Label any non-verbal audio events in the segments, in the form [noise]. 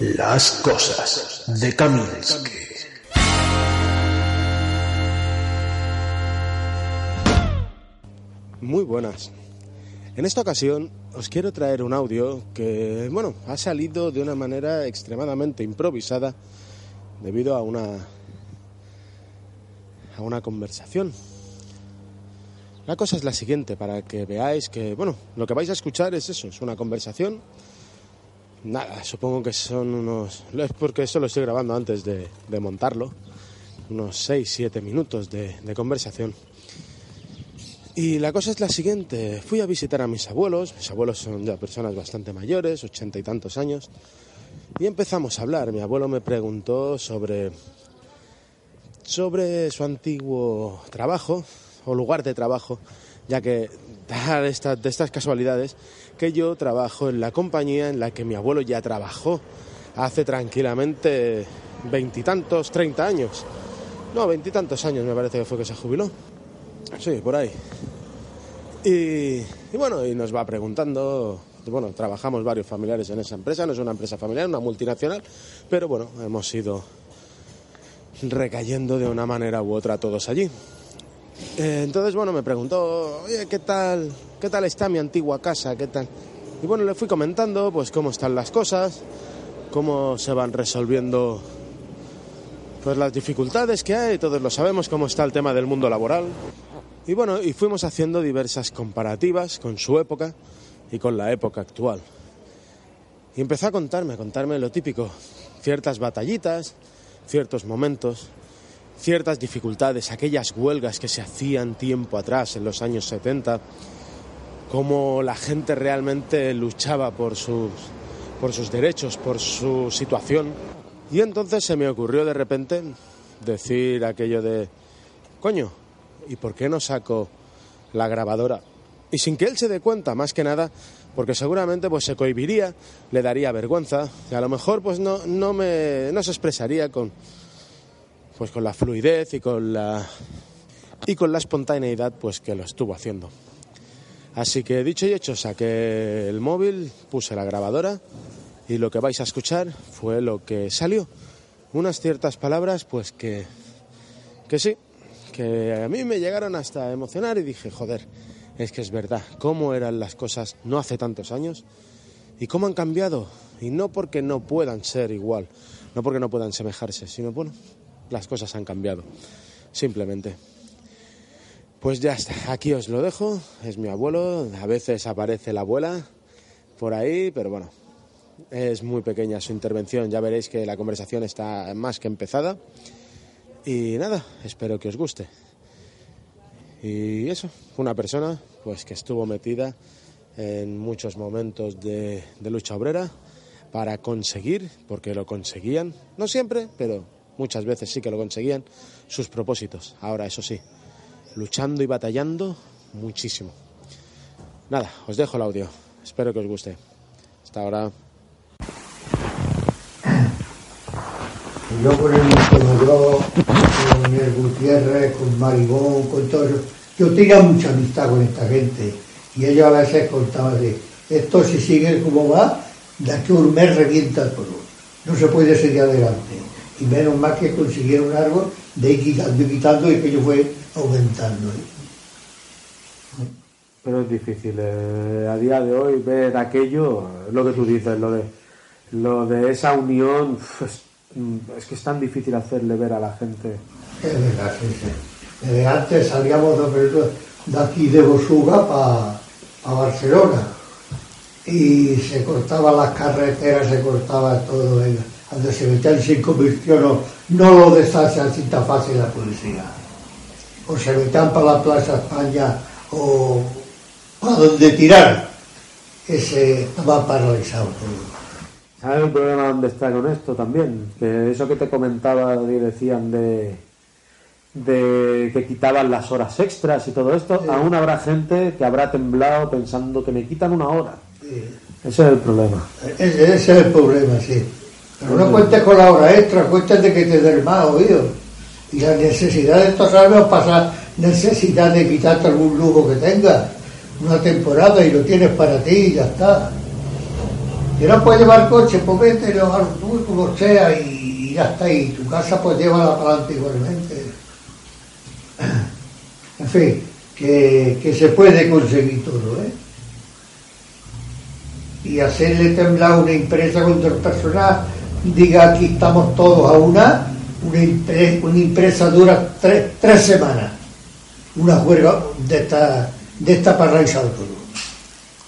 Las cosas de Kaminsky. Muy buenas. En esta ocasión os quiero traer un audio que, bueno, ha salido de una manera extremadamente improvisada debido a una a una conversación. La cosa es la siguiente, para que veáis que, bueno, lo que vais a escuchar es eso, es una conversación Nada, supongo que son unos... Es porque eso lo estoy grabando antes de, montarlo. Unos 6-7 minutos de, de conversación. Y la cosa es la siguiente. Fui a visitar a mis abuelos. Mis abuelos son ya personas bastante mayores, ochenta y tantos años. Y empezamos a hablar. Mi abuelo me preguntó sobre... sobre su antiguo trabajo o lugar de trabajo, ya que de estas, de estas casualidades que yo trabajo en la compañía en la que mi abuelo ya trabajó hace tranquilamente veintitantos, treinta años. No, veintitantos años me parece que fue que se jubiló. Sí, por ahí. Y, bueno, y nos va preguntando, bueno, trabajamos varios familiares en esa empresa, no es una empresa familiar, una multinacional, pero bueno, hemos ido recayendo de una manera u otra todos allí. Eh, entonces, bueno, me preguntó, oye, ¿qué tal, ¿qué tal está mi antigua casa? ¿Qué tal? Y bueno, le fui comentando, pues, cómo están las cosas, cómo se van resolviendo, pues, las dificultades que hay, todos lo sabemos, cómo está el tema del mundo laboral. Y bueno, y fuimos haciendo diversas comparativas con su época y con la época actual. Y empezó a contarme, a contarme lo típico, ciertas batallitas, ciertos momentos, ciertas dificultades, aquellas huelgas que se hacían tiempo atrás, en los años 70, cómo la gente realmente luchaba por sus, por sus derechos, por su situación. Y entonces se me ocurrió de repente decir aquello de, coño, ¿y por qué no saco la grabadora? Y sin que él se dé cuenta, más que nada, porque seguramente pues se cohibiría, le daría vergüenza y a lo mejor pues no, no, me, no se expresaría con, pues con la fluidez y con la y con la espontaneidad pues que lo estuvo haciendo. Así que dicho y hecho, saqué el móvil, puse la grabadora y lo que vais a escuchar fue lo que salió. Unas ciertas palabras pues que que sí, que a mí me llegaron hasta emocionar y dije, joder, es que es verdad, cómo eran las cosas no hace tantos años y cómo han cambiado. Y no porque no puedan ser igual, no porque no puedan semejarse, sino bueno, las cosas han cambiado, simplemente. Pues ya está, aquí os lo dejo, es mi abuelo, a veces aparece la abuela por ahí, pero bueno, es muy pequeña su intervención, ya veréis que la conversación está más que empezada. Y nada, espero que os guste. Y eso, una persona pues que estuvo metida en muchos momentos de, de lucha obrera para conseguir, porque lo conseguían, no siempre, pero muchas veces sí que lo conseguían, sus propósitos. Ahora, eso sí, luchando y batallando muchísimo. Nada, os dejo el audio. Espero que os guste. Hasta ahora. Yo con el con el Gutiérrez, con Maribón, con todo eso, yo tenía mucha amistad con esta gente y ellos a veces contaban de esto si sigue como va, de aquí un mes revienta todo. No se puede seguir adelante y menos mal que consiguieron algo de ir quitando y quitando y que yo fue aumentando. ¿eh? Pero es difícil eh, a día de hoy ver aquello, lo que tú dices, lo de, lo de esa unión, es, es que es tan difícil hacerle ver a la gente. Es verdad, sí, sí. Desde antes salíamos de, de aquí de Bosuga para Barcelona y se cortaban las carreteras, se cortaba todo. Venga cuando se metían se convirtió, no, no lo deshace así tan fácil la policía. O se metían para la Plaza España o para donde tirar. ese estaba paralizado todo. ¿Sabes el problema dónde está con esto también? Que eso que te comentaba y decían de, de que quitaban las horas extras y todo esto, Sí. aún habrá gente que habrá temblado pensando que me quitan una hora. Sí. Ese es el problema. Ese, ese es el problema, sí. Pero no cuentes con la hora extra, cuentes de que te den más, oído. Y la necesidad de estos años pasa necesidad de quitarte algún lujo que tengas. Una temporada y lo tienes para ti y ya está. Si no puedes llevar coche, pues vete tú como sea y, y ya está. Y tu casa pues llévala para adelante igualmente. En fin, que, que se puede conseguir todo, ¿eh? y hacerle temblar una empresa cuando el personal diga aquí estamos todos a una, una, impre- una empresa dura tres, tres semanas, una huelga de esta, de esta.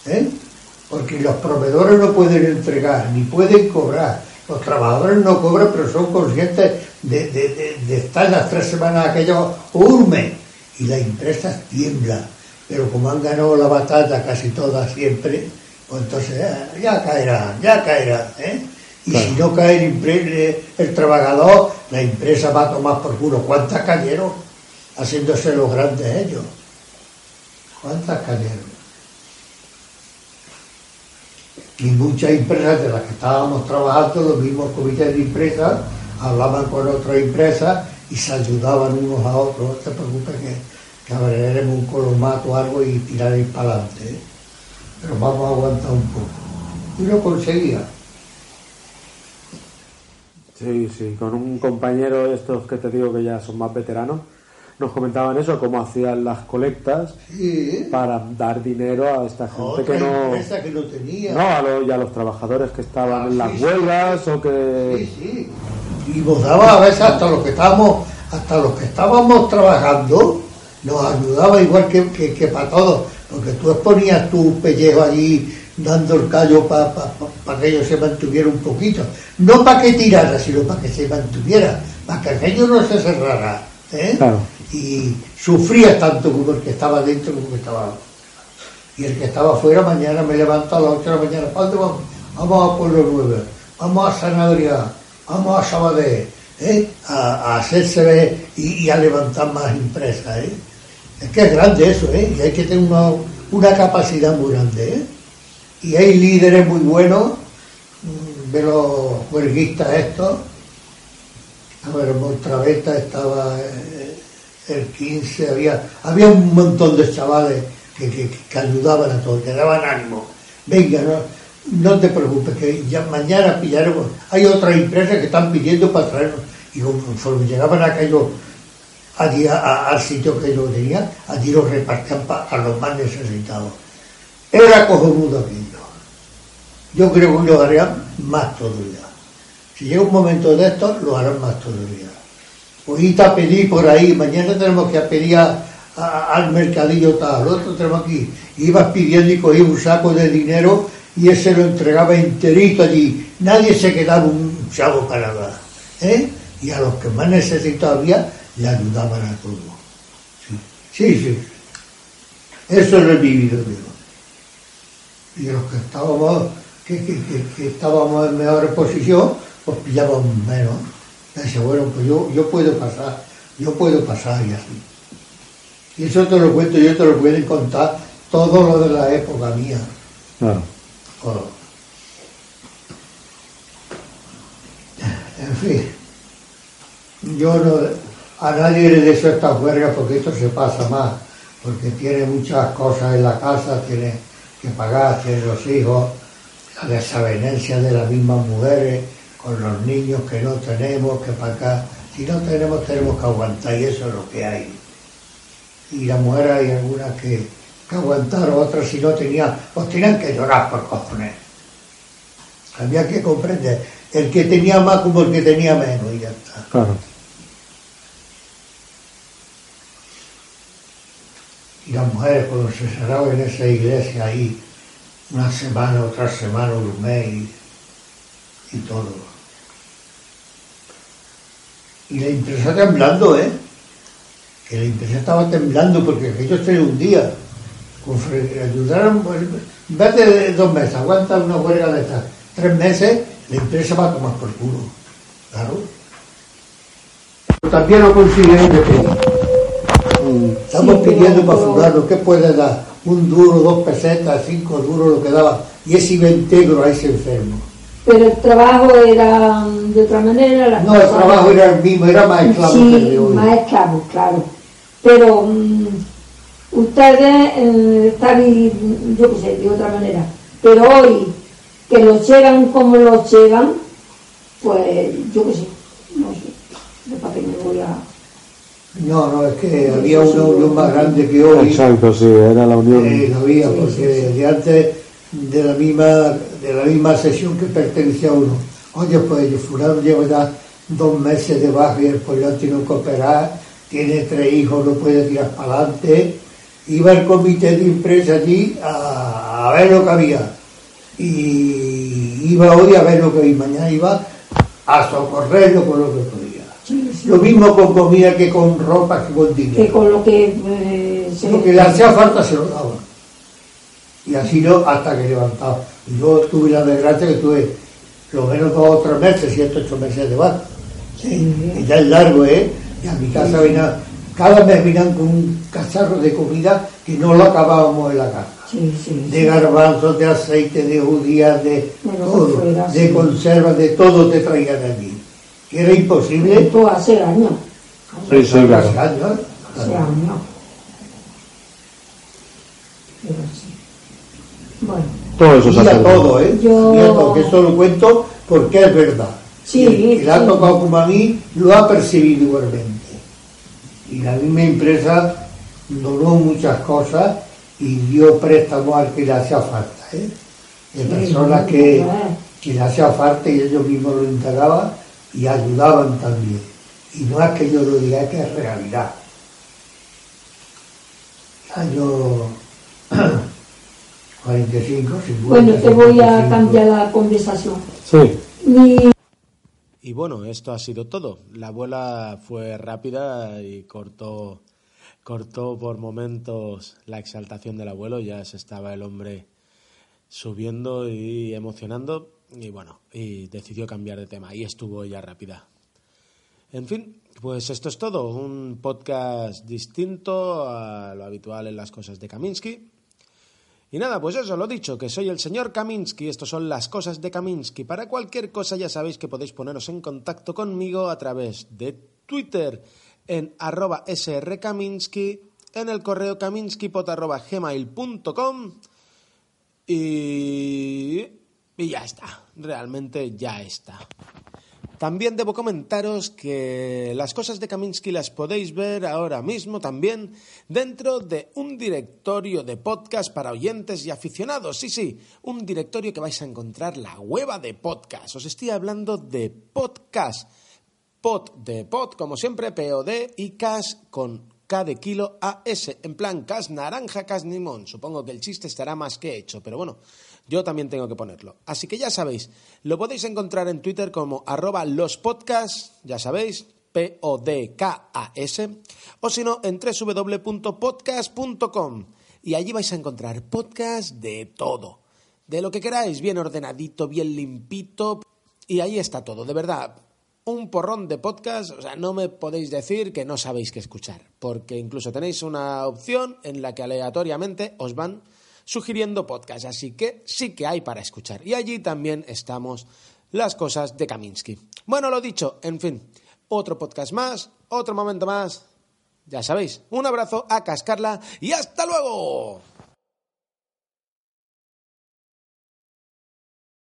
¿eh? Porque los proveedores no pueden entregar, ni pueden cobrar. Los trabajadores no cobran, pero son conscientes de, de- de- estar las tres semanas aquellos urme. Y las empresas tiemblan. Pero como han ganado la batalla casi todas siempre, pues entonces eh, ya caerán, ya caerán. ¿eh? Y Claro. si no cae el, impre- el trabajador, la empresa va a tomar por culo. ¿Cuántas cayeron? Haciéndose los grandes ellos. ¿Cuántas cayeron? y muchas empresas de las que estábamos trabajando, los mismos comités de empresas, hablaban con otras empresas y se ayudaban unos a otros. No te preocupes que, que abriremos un colomato o algo y tiraréis para adelante. ¿eh? Pero vamos a aguantar un poco. Y lo conseguía. Sí, sí, con un compañero de estos que te digo que ya son más veteranos, nos comentaban eso, cómo hacían las colectas Sí. para dar dinero a esta gente Otra que no... que no tenía. No, a los, y a los trabajadores que estaban Ah, en las sí, sí. huelgas o que... Sí, sí. Y nos daba a veces hasta los que estábamos, hasta los que estábamos trabajando, nos ayudaba igual que, que, que para todos, porque tú exponías tu pellejo allí dando el callo para que ellos se mantuviera un poquito. No para que tirara, sino para que se mantuviera, para que aquello no se cerrara. ¿eh? Claro. Y sufría tanto como el que estaba dentro como el que estaba. Y el que estaba afuera, mañana me levanto a las 8 de la mañana. ¿Para dónde vamos? Vamos a Pueblo Nuevo, vamos a San Adrián, vamos a Sabadell, ¿eh? a, a hacerse ver y, y a levantar más empresas. ¿eh? Es que es grande eso, ¿eh? y hay que tener una, una capacidad muy grande. ¿eh? Y hay líderes muy buenos mm, de los huelguistas estos. A ver, Montraveta estaba eh, el 15, había, había un montón de chavales que, que, que ayudaban a todos, que daban ánimo. Venga, no, no te preocupes, que ya mañana pillaremos. Hay otras empresas que están pidiendo para traernos. Y conforme llegaban aquellos allí a- a- al sitio que yo tenía, allí los repartían pa- a los más necesitados. Era cojonudo aquello. Yo creo que lo harían más todavía. Si llega un momento de esto, lo harán más todavía. Ahorita a pedir por ahí, mañana tenemos que pedir al mercadillo tal, otro tenemos aquí. Ibas pidiendo y cogías un saco de dinero y ese lo entregaba enterito allí. Nadie se quedaba un chavo para nada. ¿eh? Y a los que más necesitaban le ayudaban a todos. Sí, sí. sí. Eso lo he vivido yo. Y los que estábamos, que, que- que- que estábamos en mejor posición, pues pillábamos menos. Y dice, bueno, pues yo, yo puedo pasar, yo puedo pasar y así. Y eso te lo cuento, yo te lo pueden contar todo lo de la época mía. Claro. En fin, yo no, a nadie le deseo esta huelga porque esto se pasa más, porque tiene muchas cosas en la casa, tiene que pagar, tiene los hijos, la desavenencia de las mismas mujeres con los niños que no tenemos que pagar. Si no tenemos, tenemos que aguantar y eso es lo que hay. Y las mujeres hay algunas que, que aguantaron, otras si no tenían, pues tenían que llorar por cojones. Había que comprender el que tenía más como el que tenía menos y ya está. Claro. Y las mujeres cuando se cerraban en esa iglesia ahí, una semana, otra semana, un mes y, todo. Y la empresa temblando, ¿eh? Que la empresa estaba temblando porque aquello se hundía. con ayudaron, pues, en vez de dos meses, aguanta una huelga de estas, tres meses, la empresa va a tomar por culo. Claro. Pero también lo consiguen despedir. Estamos Sí, pidiendo para fulano, ¿qué puede dar? Un duro, dos pesetas, cinco duros, lo que daba. Y ese iba íntegro a ese enfermo. Pero el trabajo era mm, de otra manera. las No, el trabajo era el mismo, era más esclavo que el Sí, de hoy. más esclavo, claro. Pero mm, ustedes eh, están, yo qué sé, de otra manera. Pero hoy, que lo llevan como lo llevan, pues yo qué sé, no sé. ¿De para qué me voy a.? No, no, es que había una unión más grande que hoy. Exacto, sí, era la unión. Eh, lo había, porque sí, sí. de antes de la misma de la misma sesión que pertenecía a uno. Oye, pues yo fulano lleva ya dos meses de baja y el pollón tiene que operar, tiene tres hijos, no puede tirar para adelante. Iba el comité de empresa allí a, a ver lo que había. Y iba hoy a ver lo que había, mañana iba a socorrerlo con lo que podía. Sí, sí. Lo mismo con comida que con ropa que con dinero. Que con lo que eh, se Lo que le hacía falta se lo daba. Y así no hasta que levantaba. Y yo tuve la desgracia que tuve lo menos dos o tres meses, siete, ocho meses de baja. Sí, ya es largo, ¿eh? Y a mi casa venían, cada mes venían con un cacharro de comida que no lo acabábamos en la casa. Sí, sí, sí. De garbanzos, de aceite, de judías, de Bueno, todo, fuera, de sí. conservas, de todo te traían allí. Que era imposible. Esto hace años. Sí, sí, claro. Hace años, Hace años. Pero sí. Bueno. Todo eso se hace. todo, ¿eh? Yo- Mira esto lo cuento porque es verdad. Sí, Y el que le ha tocado como a mí lo ha percibido igualmente. Y la misma empresa donó muchas cosas y dio préstamos al que le hacía falta, ¿eh? De Sí, personas que, que le hacía falta y ellos mismos lo integraban y ayudaban también. Y no es que yo lo diga, es que es realidad. Año [clears throat] 45, 50. Bueno, te voy a 55. cambiar la conversación. Sí. Mi Y bueno, esto ha sido todo. La abuela fue rápida y cortó, cortó por momentos la exaltación del abuelo. Ya se estaba el hombre subiendo y emocionando. Y bueno, y decidió cambiar de tema. Y estuvo ya rápida. En fin, pues esto es todo. Un podcast distinto a lo habitual en las cosas de Kaminsky. Y nada, pues eso, lo dicho, que soy el señor Kaminsky, estos son las cosas de Kaminsky. Para cualquier cosa ya sabéis que podéis poneros en contacto conmigo a través de Twitter en arroba srkaminsky, en el correo kaminskypot@gmail.com y, y ya está, realmente ya está. También debo comentaros que las cosas de Kaminsky las podéis ver ahora mismo también dentro de un directorio de podcast para oyentes y aficionados. Sí, sí, un directorio que vais a encontrar la hueva de podcast. Os estoy hablando de podcast. Pod de pod, como siempre, POD y CAS con K de kilo AS. En plan, CAS naranja, CAS limón. Supongo que el chiste estará más que hecho, pero bueno, yo también tengo que ponerlo. Así que ya sabéis, lo podéis encontrar en Twitter como arroba los podcasts, ya sabéis, P-O-D-K-A-S, o si no, en www.podcast.com. Y allí vais a encontrar podcasts de todo. De lo que queráis, bien ordenadito, bien limpito. Y ahí está todo, de verdad. Un porrón de podcasts, o sea, no me podéis decir que no sabéis qué escuchar, porque incluso tenéis una opción en la que aleatoriamente os van sugiriendo podcasts, así que sí que hay para escuchar. Y allí también estamos las cosas de Kaminsky. Bueno, lo dicho, en fin, otro podcast más, otro momento más. Ya sabéis, un abrazo a cascarla y hasta luego.